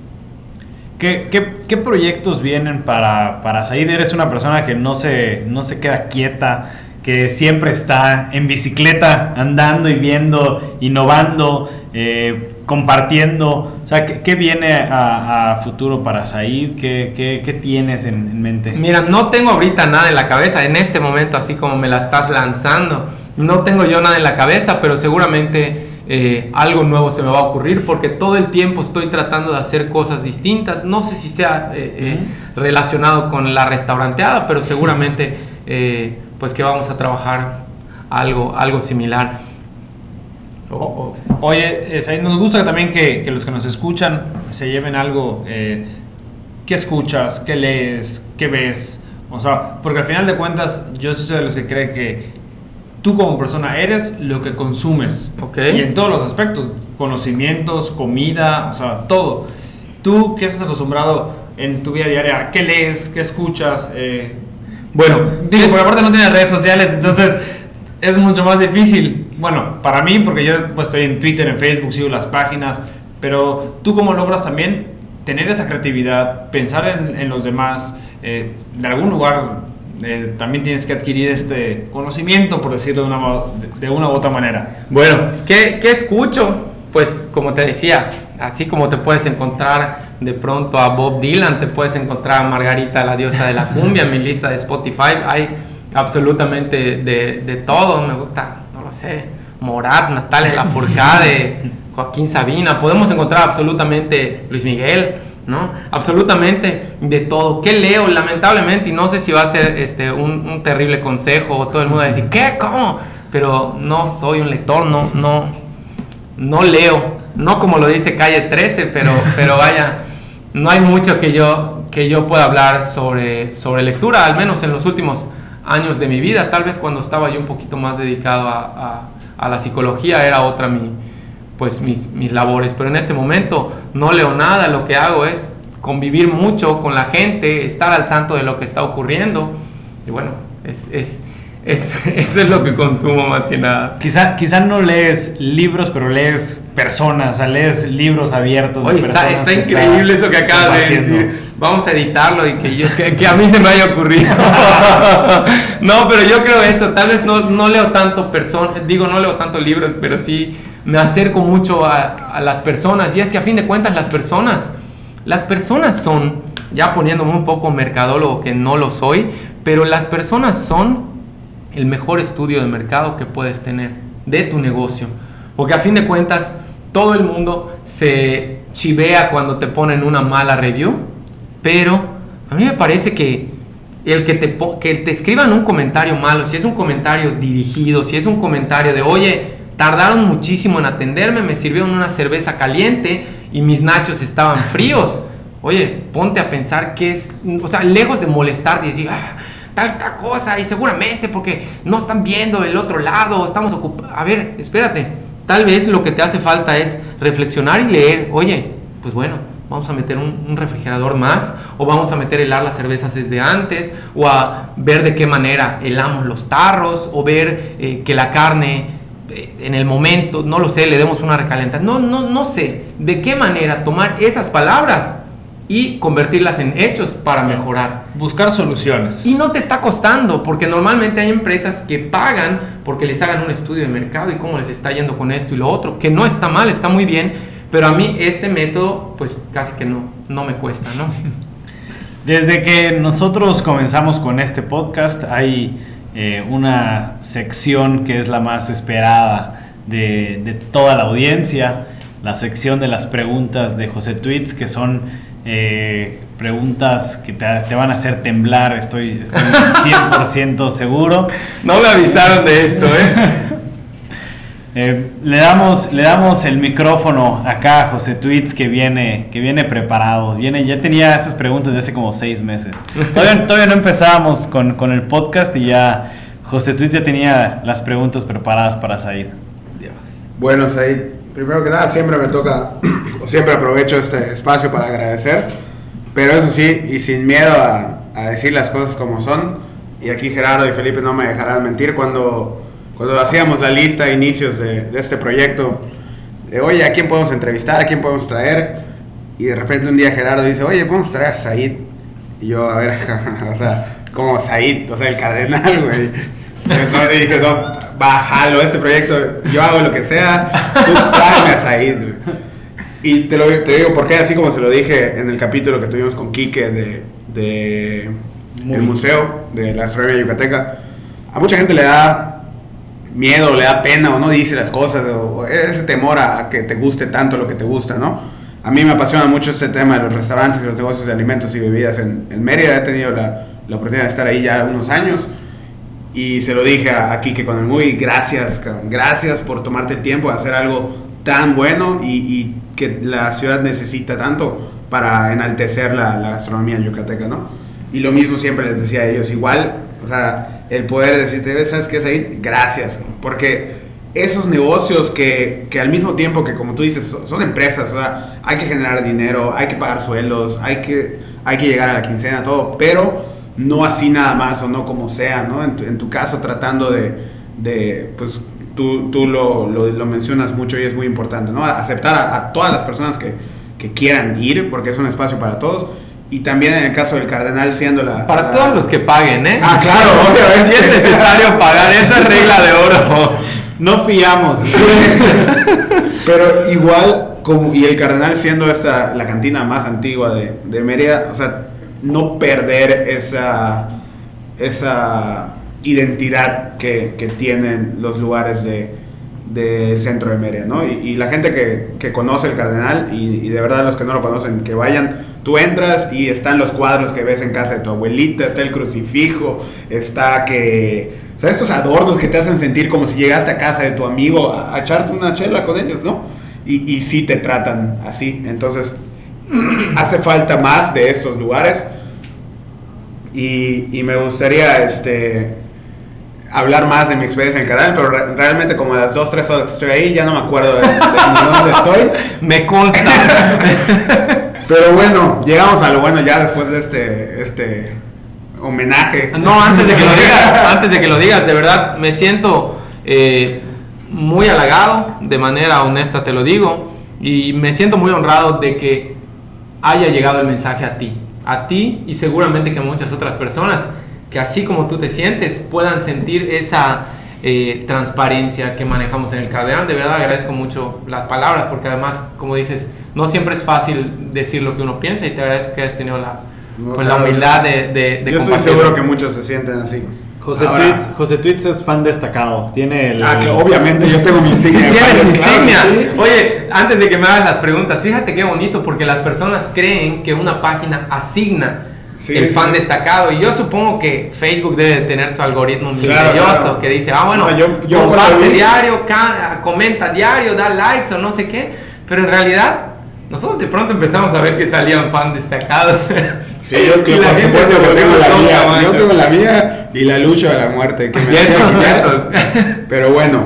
¿Qué, qué, proyectos vienen para, para Said? Eres una persona que no se, no se queda quieta, que siempre está en bicicleta, andando y viendo, innovando, eh, compartiendo. O sea, ¿qué, viene a, futuro para Said? ¿Qué, qué, tienes en, mente? Mira, no tengo ahorita nada en la cabeza, en este momento, así como me la estás lanzando. No tengo yo nada en la cabeza, pero seguramente eh, algo nuevo se me va a ocurrir porque todo el tiempo estoy tratando de hacer cosas distintas. No sé si sea eh, relacionado con la restauranteada, pero seguramente pues que vamos a trabajar algo, algo similar. Oye, eh, nos gusta también que, los que nos escuchan se lleven algo. Eh, ¿Qué escuchas? ¿Qué lees? ¿Qué ves? O sea, porque al final de cuentas, yo soy de los que creen que tú como persona eres lo que consumes. Okay. Y en todos los aspectos, conocimientos, comida, o sea, todo. ¿Tú qué estás acostumbrado en tu vida diaria? ¿Qué lees? ¿Qué escuchas? Eh, bueno, digo, por aparte no tiene redes sociales, entonces es mucho más difícil. Bueno, para mí, porque yo pues, estoy en Twitter, en Facebook, sigo las páginas, pero tú cómo logras también tener esa creatividad, pensar en, los demás, eh, de algún lugar eh, también tienes que adquirir este conocimiento, por decirlo de una, de una u otra manera. Bueno, ¿qué, qué escucho? Pues como te decía, así como te puedes encontrar de pronto a Bob Dylan, te puedes encontrar a Margarita, la diosa de la cumbia, en mi lista de Spotify. Hay absolutamente de, de todo. Me gusta, no lo sé, Morat, Natalia Lafourcade, Joaquín Sabina. Podemos encontrar absolutamente Luis Miguel. ¿no? Absolutamente de todo. ¿Qué leo? Lamentablemente, y no sé si va a ser este, un, un terrible consejo o todo el mundo va a decir, ¿qué? ¿Cómo? Pero no soy un lector, no, no, no leo no como lo dice Calle 13, pero, pero vaya, no hay mucho que yo, que yo pueda hablar sobre, sobre lectura, al menos en los últimos años de mi vida, tal vez cuando estaba yo un poquito más dedicado a, la psicología era otra mi, pues mis, mis, labores, pero en este momento no leo nada, lo que hago es convivir mucho con la gente, estar al tanto de lo que está ocurriendo. Y bueno, es, es es, eso es lo que consumo más que nada. Quizá, quizá no lees libros, pero lees personas, o sea, lees libros abiertos. Oye, está, está increíble eso que acabas de decir. Vamos a editarlo y que, yo, que, a mí se me haya ocurrido. no, pero yo creo eso. Tal vez no, no leo tanto personas, digo, no leo tanto libros, pero sí me acerco mucho a, a las personas. Y es que a fin de cuentas las personas, las personas son, ya poniéndome un poco mercadólogo que no lo soy, pero las personas son el mejor estudio de mercado que puedes tener de tu negocio. Porque a fin de cuentas, todo el mundo se chivea cuando te ponen una mala review, pero a mí me parece que el que te, que te escriban un comentario malo, si es un comentario dirigido, si es un comentario de, oye, tardaron muchísimo en atenderme, me sirvieron una cerveza caliente y mis nachos estaban fríos. Oye, ponte a pensar que es, o sea, lejos de molestarte y decir, "Ah, tal cosa, y seguramente porque no están viendo el otro lado, estamos ocupados. A ver, espérate, tal vez lo que te hace falta es reflexionar y leer, oye, pues bueno, vamos a meter un, un refrigerador más, o vamos a meter helar las cervezas desde antes, o a ver de qué manera helamos los tarros, o ver eh, que la carne eh, en el momento, no lo sé, le demos una recalentada. No, no, no sé de qué manera tomar esas palabras y convertirlas en hechos para mejorar. Buscar soluciones. Y no te está costando, porque normalmente hay empresas que pagan porque les hagan un estudio de mercado y cómo les está yendo con esto y lo otro, que no está mal, está muy bien, pero a mí este método pues casi que no, no me cuesta, ¿no? Desde que nosotros comenzamos con este podcast hay eh, una sección que es la más esperada de, de toda la audiencia, la sección de las preguntas de José Tweets, que son eh, preguntas que te, te van a hacer temblar, estoy, estoy 100% seguro. No me avisaron de esto, ¿eh? Eh, le, damos, le damos el micrófono acá a José Tweets que viene, que viene preparado. Viene, ya tenía estas preguntas de hace como seis meses. Todavía, todavía no empezábamos con, con el podcast y ya José Tweets ya tenía las preguntas preparadas para Said. Bueno, Said, primero que nada, siempre me toca, o siempre aprovecho este espacio para agradecer, pero eso sí, y sin miedo a, a decir las cosas como son, y aquí Gerardo y Felipe no me dejarán mentir, cuando, cuando hacíamos la lista a inicios de, de este proyecto, de, oye, ¿a quién podemos entrevistar? ¿A quién podemos traer? Y de repente un día Gerardo dice, oye, podemos traer a Said. Y yo, a ver, o sea, como Said, o sea, el cardenal, güey. Entonces dije, no, bájalo este proyecto, yo hago lo que sea, tú tráeme a Said. güey. Y te lo te digo porque así como se lo dije en el capítulo que tuvimos con Quique de, de el museo de la astronomía yucateca, a mucha gente le da miedo, le da pena o no dice las cosas, o, ese temor a, a que te guste tanto lo que te gusta, ¿no? A mí me apasiona mucho este tema de los restaurantes y los negocios de alimentos y bebidas en, en Mérida. He tenido la, la oportunidad de estar ahí ya unos años y se lo dije a, a Quique con el muy gracias, gracias por tomarte el tiempo de hacer algo tan bueno y, y que la ciudad necesita tanto para enaltecer la, la gastronomía yucateca, ¿no? Y lo mismo siempre les decía a ellos, igual, o sea, el poder decirte, ¿sabes qué es ahí? Gracias, porque esos negocios que, que al mismo tiempo que, como tú dices, son, son empresas, o sea, hay que generar dinero, hay que pagar sueldos, hay que, hay que llegar a la quincena, todo, pero no así nada más o no como sea, ¿no? En tu, en tu caso tratando de, de pues tú, tú lo, lo, lo mencionas mucho y es muy importante, ¿no? Aceptar a, a todas las personas que, que quieran ir, porque es un espacio para todos. Y también en el caso del cardenal siendo la... Para la- todos los que paguen, ¿eh? Ah, claro, obviamente. Si es necesario pagar, esa es regla de oro. No fiamos. Pero igual, como, y el Cardenal siendo esta la cantina más antigua de, de Mérida, o sea, no perder esa, esa identidad que, que tienen los lugares de, del centro de Mérida, ¿no? Y, la gente que, que conoce el Cardenal, y, y de verdad los que no lo conocen, que vayan, tú entras y están los cuadros que ves en casa de tu abuelita, está el crucifijo, está que... O sea, estos adornos que te hacen sentir como si llegaste a casa de tu amigo a, a echarte una chela con ellos, ¿no? Y, y sí te tratan así. Entonces, hace falta más de estos lugares. Y, y me gustaría este, hablar más de mi experiencia en el canal, pero re- realmente como a las 2, 3 horas que estoy ahí, ya no me acuerdo de, de dónde estoy. Me consta. Pero bueno, llegamos a lo bueno ya después de este, este homenaje. No, antes de que lo digas, antes de que lo digas, de verdad me siento eh, muy halagado, de manera honesta te lo digo, y me siento muy honrado de que haya llegado el mensaje a ti, a ti y seguramente que a muchas otras personas que así como tú te sientes puedan sentir esa eh, transparencia que manejamos en el Cardenal. De verdad agradezco mucho las palabras porque además, como dices, no siempre es fácil decir lo que uno piensa y te agradezco que hayas tenido la, No, pues, la humildad de, de, de Yo estoy seguro que muchos se sienten así. José, Ahora- Tweets, José Tweets es fan destacado. Tiene el. Ah, que obviamente yo tengo mi Si insignia. tienes Claro insignia. que sí. Oye, antes de que me hagas las preguntas, fíjate qué bonito porque las personas creen que una página asigna Sí, el fan sí. destacado y yo supongo que Facebook debe de tener su algoritmo Sí, claro, misterioso claro. que dice, ah bueno, No, yo- yo cuando comparte diario, comenta diario, da likes o no sé qué, pero en realidad nosotros de pronto empezamos a ver que salían fan destacados. Sí, yo, Y yo la por gente supuesto que tengo la loca, mía. macho. Yo tengo la mía y la lucha de la muerte. Que me quitar. Pero bueno,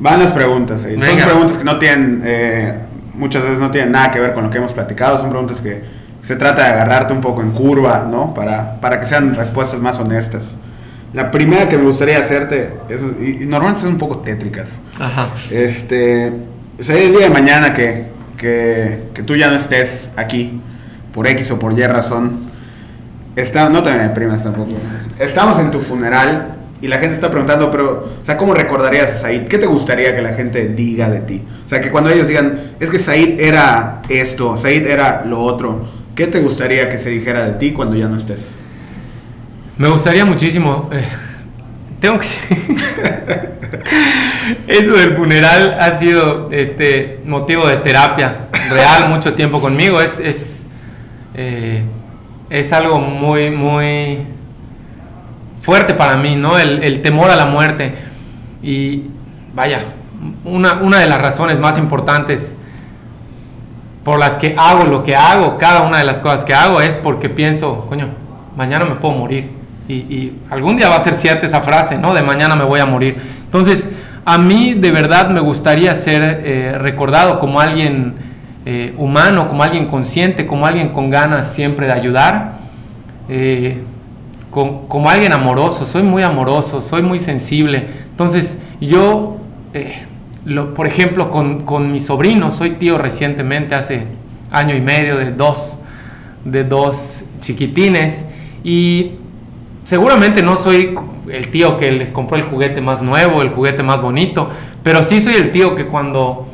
van las preguntas. eh. Son preguntas que no tienen, eh, muchas veces no tienen nada que ver con lo que hemos platicado. Son preguntas que se trata de agarrarte un poco en curva, ¿no? Para, para que sean respuestas más honestas. La primera que me gustaría hacerte, es, y, y normalmente son un poco tétricas. Ajá. Este, o sea, el día de mañana que, que, que tú ya no estés aquí, por X o por Y razón, está, no te me deprimas tampoco. Estamos en tu funeral y la gente está preguntando, pero, o sea, ¿cómo recordarías a Said? ¿Qué te gustaría que la gente diga de ti? O sea, que cuando ellos digan, es que Said era esto, Said era lo otro, ¿qué te gustaría que se dijera de ti cuando ya no estés? Me gustaría muchísimo. eh, tengo que. Eso del funeral ha sido este motivo de terapia real mucho tiempo conmigo. Es, es, eh, es algo muy, muy fuerte para mí, ¿no? El, el temor a la muerte. Y vaya, una, una de las razones más importantes por las que hago lo que hago, cada una de las cosas que hago, es porque pienso, coño, mañana me puedo morir. Y, algún día va a ser cierta esa frase, ¿no? De mañana me voy a morir. Entonces, a mí de verdad me gustaría ser eh, recordado como alguien eh, humano, como alguien consciente, como alguien con ganas siempre de ayudar, eh, como alguien amoroso. Soy muy amoroso, soy muy sensible. Entonces, yo, por ejemplo, con, con mi sobrino, soy tío recientemente, hace año y medio, de dos, de dos chiquitines. Y seguramente no soy el tío que les compró el juguete más nuevo, el juguete más bonito, pero sí soy el tío que cuando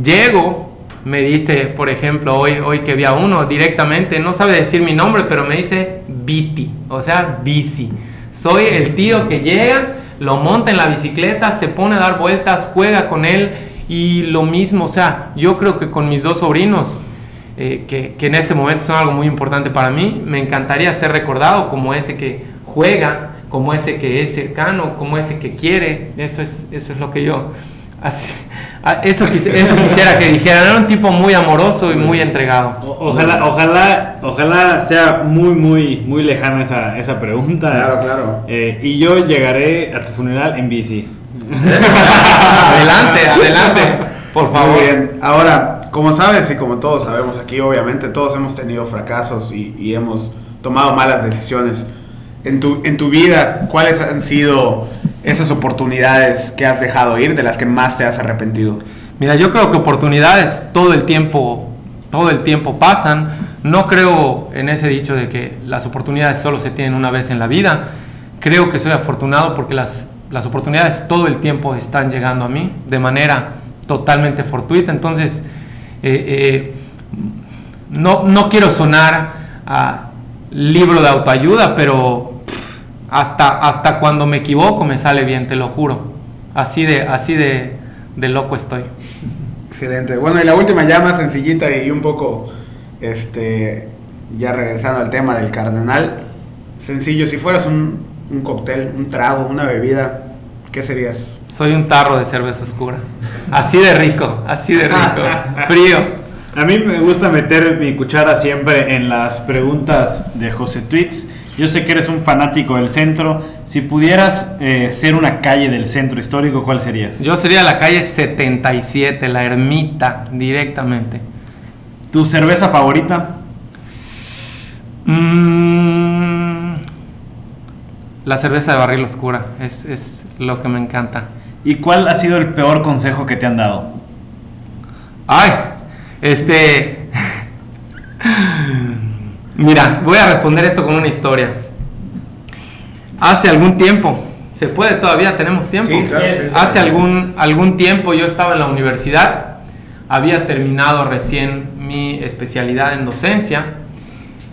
llego me dice, por ejemplo, hoy, hoy que vi a uno directamente, no sabe decir mi nombre, pero me dice Viti, o sea, bici. Soy el tío que llega, lo monta en la bicicleta, se pone a dar vueltas, juega con él y lo mismo, o sea, yo creo que con mis dos sobrinos, eh, que, que en este momento son algo muy importante para mí. Me encantaría ser recordado como ese que juega, como ese que es cercano, como ese que quiere. Eso es, eso es lo que yo... así- eso, eso quisiera que dijeran. Era un tipo muy amoroso y muy entregado. O- Ojalá, ojalá, ojalá sea muy, muy, muy lejana esa, esa pregunta. Claro, claro. Eh, y yo llegaré a tu funeral en bici. adelante, adelante, por favor. Muy bien. Ahora, como sabes y como todos sabemos aquí, obviamente todos hemos tenido fracasos y, y hemos tomado malas decisiones. En tu, en tu vida, ¿cuáles han sido esas oportunidades que has dejado ir, de las que más te has arrepentido? Mira, yo creo que oportunidades todo el tiempo, todo el tiempo pasan. No creo en ese dicho de que las oportunidades solo se tienen una vez en la vida. Creo que soy afortunado porque las, las oportunidades todo el tiempo están llegando a mí de manera totalmente fortuita. Entonces, eh, eh, no, no quiero sonar a libro de autoayuda, pero hasta, hasta cuando me equivoco me sale bien, te lo juro. Así de, así de, de loco estoy. Excelente. Bueno, y la última ya más sencillita y un poco, este, ya regresando al tema del cardenal. Sencillo, si fueras un, un cóctel, un trago, una bebida, ¿qué serías? Soy un tarro de cerveza oscura. Así de rico, así de rico. Frío. A mí me gusta meter mi cuchara siempre en las preguntas de José Tweets. Yo sé que eres un fanático del centro. Si pudieras eh, ser una calle del centro histórico, ¿cuál serías? Yo sería la calle 77, la ermita, directamente. ¿Tu cerveza favorita? Mm, la cerveza de barril oscura, es, es lo que me encanta. ¿Y cuál ha sido el peor consejo que te han dado? Ay, este... Mira, voy a responder esto con una historia. Hace algún tiempo, ¿se puede todavía? ¿Tenemos tiempo? Sí, claro, sí, sí. Hace algún, algún tiempo yo estaba en la universidad, había terminado recién mi especialidad en docencia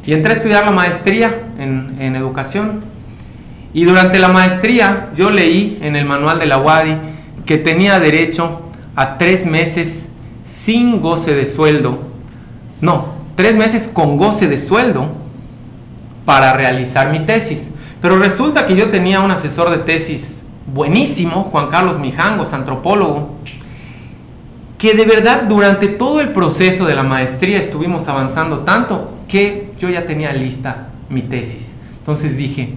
y entré a estudiar la maestría en, en educación. Y durante la maestría yo leí en el manual de la UADI que tenía derecho a tres meses sin goce de sueldo. No, tres meses con goce de sueldo para realizar mi tesis. Pero resulta que yo tenía un asesor de tesis buenísimo, Juan Carlos Mijangos, antropólogo, que de verdad durante todo el proceso de la maestría estuvimos avanzando tanto que yo ya tenía lista mi tesis. Entonces dije,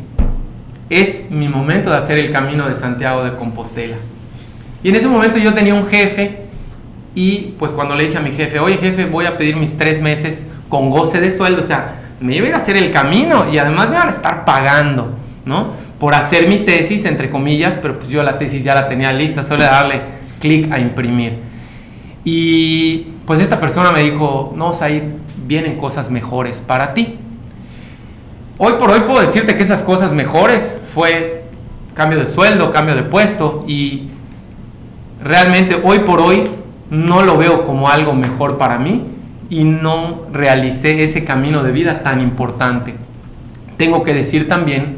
es mi momento de hacer el camino de Santiago de Compostela. Y en ese momento yo tenía un jefe y pues cuando le dije a mi jefe, oye jefe, voy a pedir mis tres meses con goce de sueldo, o sea, me iba a ir a hacer el camino y además me van a estar pagando, ¿no? Por hacer mi tesis, entre comillas, pero pues yo la tesis ya la tenía lista, solo darle clic a imprimir. Y pues esta persona me dijo, no, Said, vienen cosas mejores para ti. Hoy por hoy puedo decirte que esas cosas mejores fue cambio de sueldo, cambio de puesto y realmente hoy por hoy no lo veo como algo mejor para mí y no realicé ese camino de vida tan importante. Tengo que decir también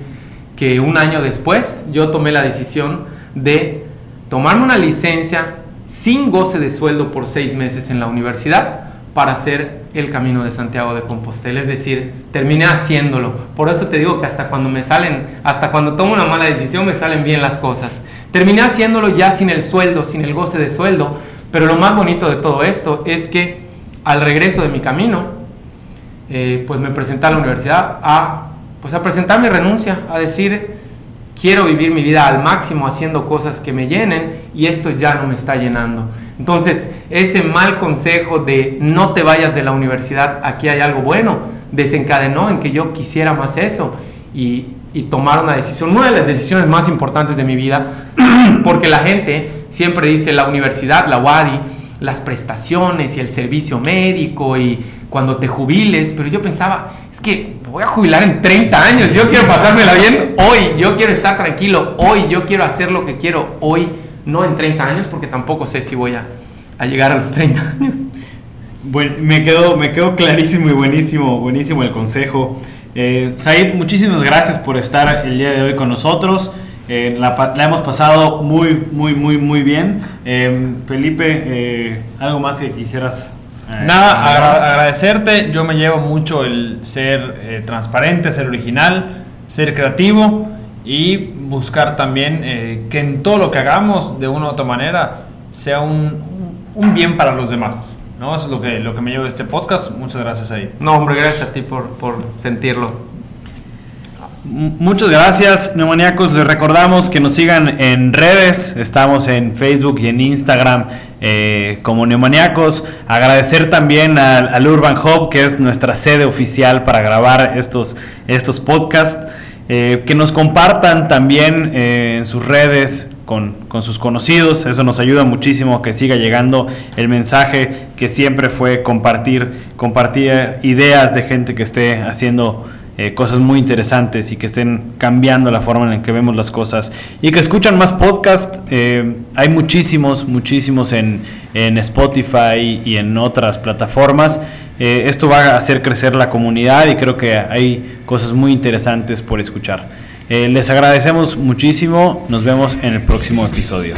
que un año después yo tomé la decisión de tomarme una licencia sin goce de sueldo por seis meses en la universidad para hacer el camino de Santiago de Compostela, es decir, terminé haciéndolo. Por eso te digo que hasta cuando me salen, hasta cuando tomo una mala decisión me salen bien las cosas. Terminé haciéndolo ya sin el sueldo, sin el goce de sueldo, pero lo más bonito de todo esto es que al regreso de mi camino, eh, pues me presenté a la universidad a, pues a presentar mi renuncia, a decir, quiero vivir mi vida al máximo haciendo cosas que me llenen y esto ya no me está llenando. Entonces, ese mal consejo de no te vayas de la universidad, aquí hay algo bueno, desencadenó en que yo quisiera más eso y, tomar una decisión, una de las decisiones más importantes de mi vida, porque la gente siempre dice la universidad, la UADI, las prestaciones y el servicio médico y cuando te jubiles, pero yo pensaba, es que voy a jubilar en 30 años, yo quiero pasármela bien hoy, yo quiero estar tranquilo hoy, yo quiero hacer lo que quiero hoy, no en 30 años, porque tampoco sé si voy a, a llegar a los 30 años. Bueno, me quedó, me quedó clarísimo y buenísimo, buenísimo el consejo. Eh, Said, muchísimas gracias por estar el día de hoy con nosotros. Eh, la, la, hemos pasado muy, muy, muy, muy bien. Eh, Felipe, eh, ¿algo más que quisieras Nada, agra agradecerte. Yo me llevo mucho el ser eh, transparente, ser original, ser creativo y buscar también eh, que en todo lo que hagamos, de una u otra manera, sea un, un bien para los demás. ¿no? Eso es lo que, lo que me llevo de este podcast. Muchas gracias ahí. No, hombre, gracias a ti por, por sentirlo. Muchas gracias, neumoniacos. Les recordamos que nos sigan en redes. Estamos en Facebook y en Instagram eh, como neumoniacos. Agradecer también al, al, Urban Hub, que es nuestra sede oficial para grabar estos, estos podcasts. Eh, que nos compartan también eh, en sus redes con, con, sus conocidos. Eso nos ayuda muchísimo que siga llegando el mensaje que siempre fue compartir, compartir ideas de gente que esté haciendo eh, cosas muy interesantes y que estén cambiando la forma en la que vemos las cosas y que escuchan más podcasts. Hay muchísimos, muchísimos en, en, Spotify y en otras plataformas. Eh, esto va a hacer crecer la comunidad y creo que hay cosas muy interesantes por escuchar. les agradecemos muchísimo. Nos vemos en el próximo episodio.